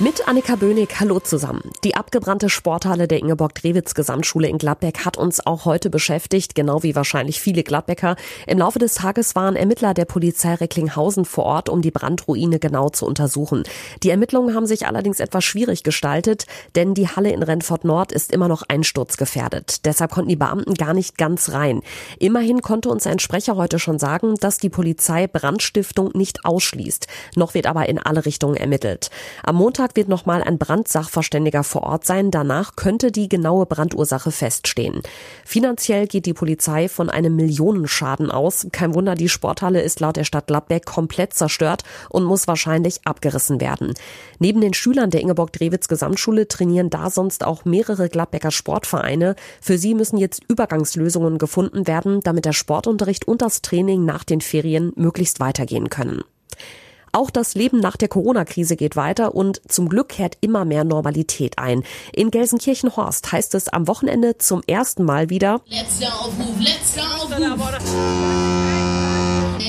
Mit Annika Böhnig, hallo zusammen. Die abgebrannte Sporthalle der Ingeborg-Drewitz Gesamtschule in Gladbeck hat uns auch heute beschäftigt, genau wie wahrscheinlich viele Gladbecker. Im Laufe des Tages waren Ermittler der Polizei Recklinghausen vor Ort, um die Brandruine genau zu untersuchen. Die Ermittlungen haben sich allerdings etwas schwierig gestaltet, denn die Halle in Renfort Nord ist immer noch einsturzgefährdet. Deshalb konnten die Beamten gar nicht ganz rein. Immerhin konnte uns ein Sprecher heute schon sagen, dass die Polizei Brandstiftung nicht ausschließt. Noch wird aber in alle Richtungen ermittelt. Am Montag Montag wird nochmal ein Brandsachverständiger vor Ort sein. Danach könnte die genaue Brandursache feststehen. Finanziell geht die Polizei von einem Millionenschaden aus. Kein Wunder, die Sporthalle ist laut der Stadt Gladbeck komplett zerstört und muss wahrscheinlich abgerissen werden. Neben den Schülern der Ingeborg-Drewitz Gesamtschule trainieren da sonst auch mehrere Gladbecker Sportvereine. Für sie müssen jetzt Übergangslösungen gefunden werden, damit der Sportunterricht und das Training nach den Ferien möglichst weitergehen können. Auch das Leben nach der Corona-Krise geht weiter und zum Glück kehrt immer mehr Normalität ein. In Gelsenkirchen-Horst heißt es am Wochenende zum ersten Mal wieder Letzter Aufruf, letzter Aufruf.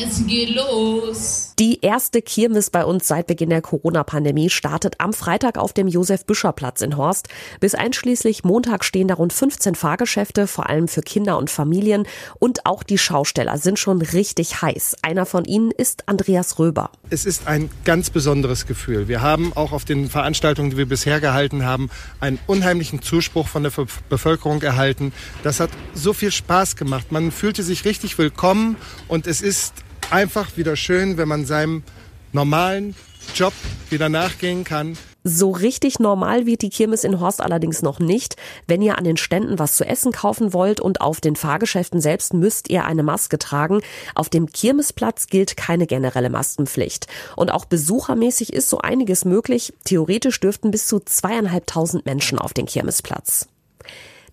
Es geht los. Die erste Kirmes bei uns seit Beginn der Corona-Pandemie startet am Freitag auf dem Josef-Büscher-Platz in Horst. Bis einschließlich Montag stehen da rund 15 Fahrgeschäfte, vor allem für Kinder und Familien. Und auch die Schausteller sind schon richtig heiß. Einer von ihnen ist Andreas Röber. Es ist ein ganz besonderes Gefühl. Wir haben auch auf den Veranstaltungen, die wir bisher gehalten haben, einen unheimlichen Zuspruch von der Bevölkerung erhalten. Das hat so viel Spaß gemacht. Man fühlte sich richtig willkommen und es ist einfach wieder schön, wenn man seinem normalen Job wieder nachgehen kann. So richtig normal wird die Kirmes in Horst allerdings noch nicht. Wenn ihr an den Ständen was zu essen kaufen wollt und auf den Fahrgeschäften selbst müsst ihr eine Maske tragen. Auf dem Kirmesplatz gilt keine generelle Maskenpflicht. Und auch besuchermäßig ist so einiges möglich. Theoretisch dürften bis zu zweieinhalbtausend Menschen auf den Kirmesplatz.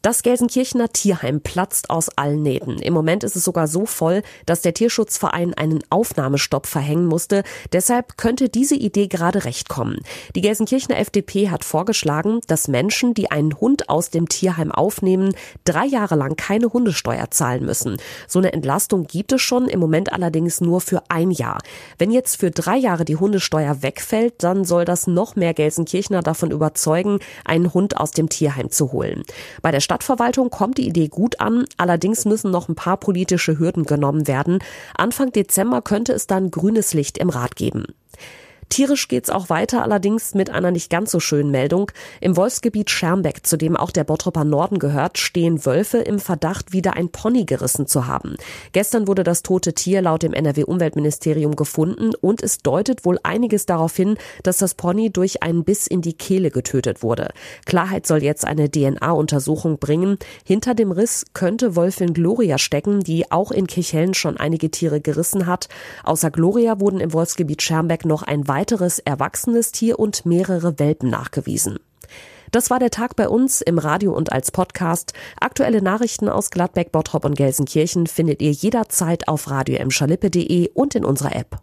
Das Gelsenkirchener Tierheim platzt aus allen Nähten. Im Moment ist es sogar so voll, dass der Tierschutzverein einen Aufnahmestopp verhängen musste. Deshalb könnte diese Idee gerade recht kommen. Die Gelsenkirchener FDP hat vorgeschlagen, dass Menschen, die einen Hund aus dem Tierheim aufnehmen, drei Jahre lang keine Hundesteuer zahlen müssen. So eine Entlastung gibt es schon, im Moment allerdings nur für ein Jahr. Wenn jetzt für drei Jahre die Hundesteuer wegfällt, dann soll das noch mehr Gelsenkirchener davon überzeugen, einen Hund aus dem Tierheim zu holen. Bei der Stadt Stadtverwaltung kommt die Idee gut an, allerdings müssen noch ein paar politische Hürden genommen werden. Anfang Dezember könnte es dann grünes Licht im Rat geben. Tierisch geht's auch weiter, allerdings mit einer nicht ganz so schönen Meldung. Im Wolfsgebiet Schermbeck, zu dem auch der Bottropper Norden gehört, stehen Wölfe im Verdacht, wieder ein Pony gerissen zu haben. Gestern wurde das tote Tier laut dem NRW-Umweltministerium gefunden und es deutet wohl einiges darauf hin, dass das Pony durch einen Biss in die Kehle getötet wurde. Klarheit soll jetzt eine DNA-Untersuchung bringen. Hinter dem Riss könnte Wolfin Gloria stecken, die auch in Kirchhellen schon einige Tiere gerissen hat. Außer Gloria wurden im Wolfsgebiet Schermbeck noch ein weiteres erwachsenes Tier und mehrere Welpen nachgewiesen. Das war der Tag bei uns im Radio und als Podcast. Aktuelle Nachrichten aus Gladbeck, Bottrop und Gelsenkirchen findet ihr jederzeit auf radio und in unserer App.